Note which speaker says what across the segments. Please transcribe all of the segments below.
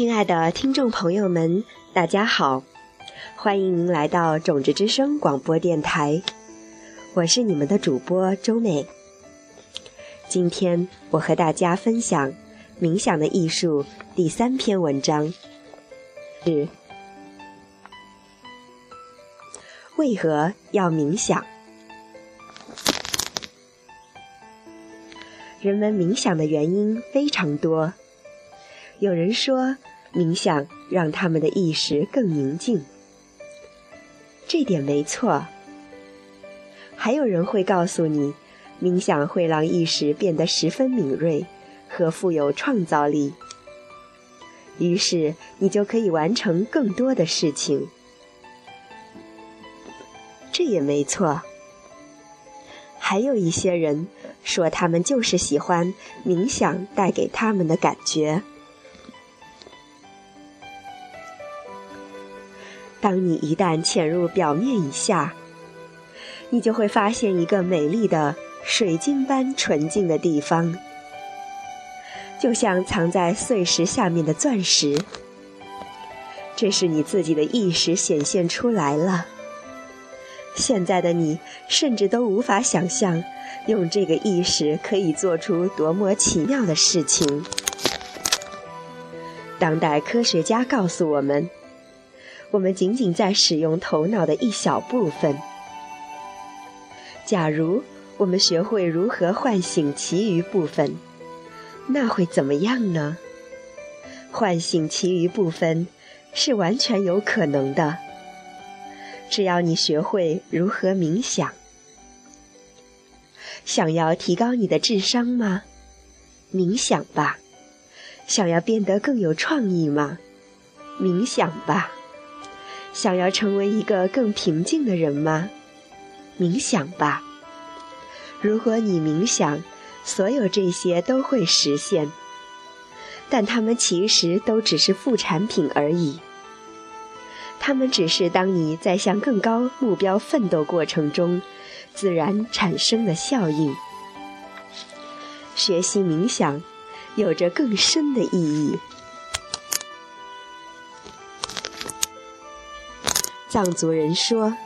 Speaker 1: 亲爱的听众朋友们，大家好，欢迎您来到种子之声广播电台，我是你们的主播周美。今天我和大家分享《冥想的艺术》第三篇文章，是为何要冥想？人们冥想的原因非常多。有人说，冥想让他们的意识更宁静，这点没错。还有人会告诉你，冥想会让意识变得十分敏锐和富有创造力，于是你就可以完成更多的事情。这也没错。还有一些人说，他们就是喜欢冥想带给他们的感觉。当你一旦潜入表面以下，你就会发现一个美丽的水晶般纯净的地方，就像藏在碎石下面的钻石。这是你自己的意识显现出来了。现在的你甚至都无法想象，用这个意识可以做出多么奇妙的事情。当代科学家告诉我们。我们仅仅在使用头脑的一小部分。假如我们学会如何唤醒其余部分，那会怎么样呢？唤醒其余部分是完全有可能的。只要你学会如何冥想。想要提高你的智商吗？冥想吧。想要变得更有创意吗？冥想吧。想要成为一个更平静的人吗？冥想吧。如果你冥想，所有这些都会实现。但它们其实都只是副产品而已。它们只是当你在向更高目标奋斗过程中自然产生的效应。学习冥想，有着更深的意义。藏族人说：“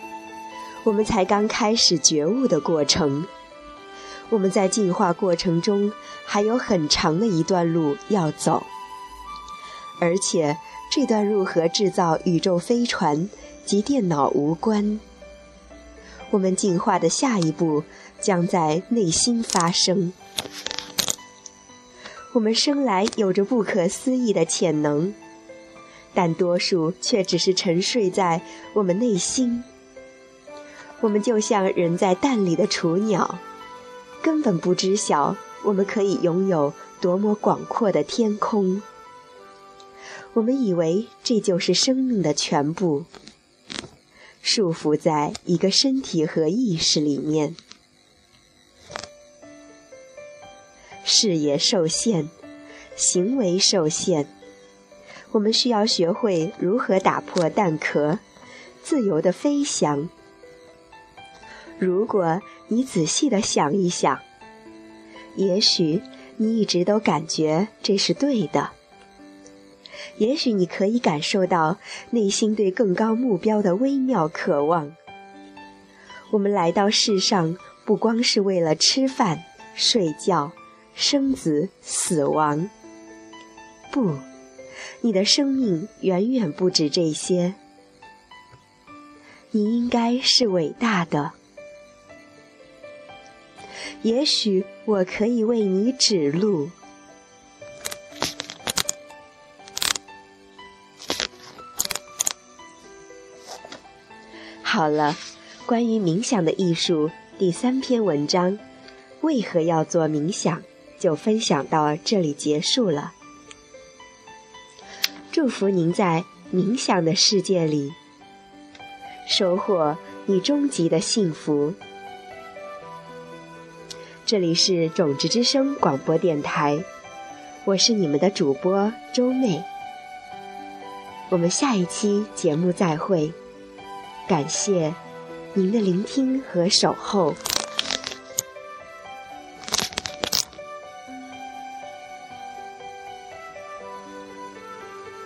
Speaker 1: 我们才刚开始觉悟的过程，我们在进化过程中还有很长的一段路要走，而且这段路和制造宇宙飞船及电脑无关。我们进化的下一步将在内心发生。我们生来有着不可思议的潜能。”但多数却只是沉睡在我们内心。我们就像人在蛋里的雏鸟，根本不知晓我们可以拥有多么广阔的天空。我们以为这就是生命的全部，束缚在一个身体和意识里面，视野受限，行为受限。我们需要学会如何打破蛋壳，自由地飞翔。如果你仔细地想一想，也许你一直都感觉这是对的。也许你可以感受到内心对更高目标的微妙渴望。我们来到世上，不光是为了吃饭、睡觉、生子、死亡，不。你的生命远远不止这些，你应该是伟大的。也许我可以为你指路。好了，关于冥想的艺术第三篇文章，为何要做冥想，就分享到这里结束了。祝福您在冥想的世界里收获你终极的幸福。这里是种子之声广播电台，我是你们的主播周妹。我们下一期节目再会，感谢您的聆听和守候。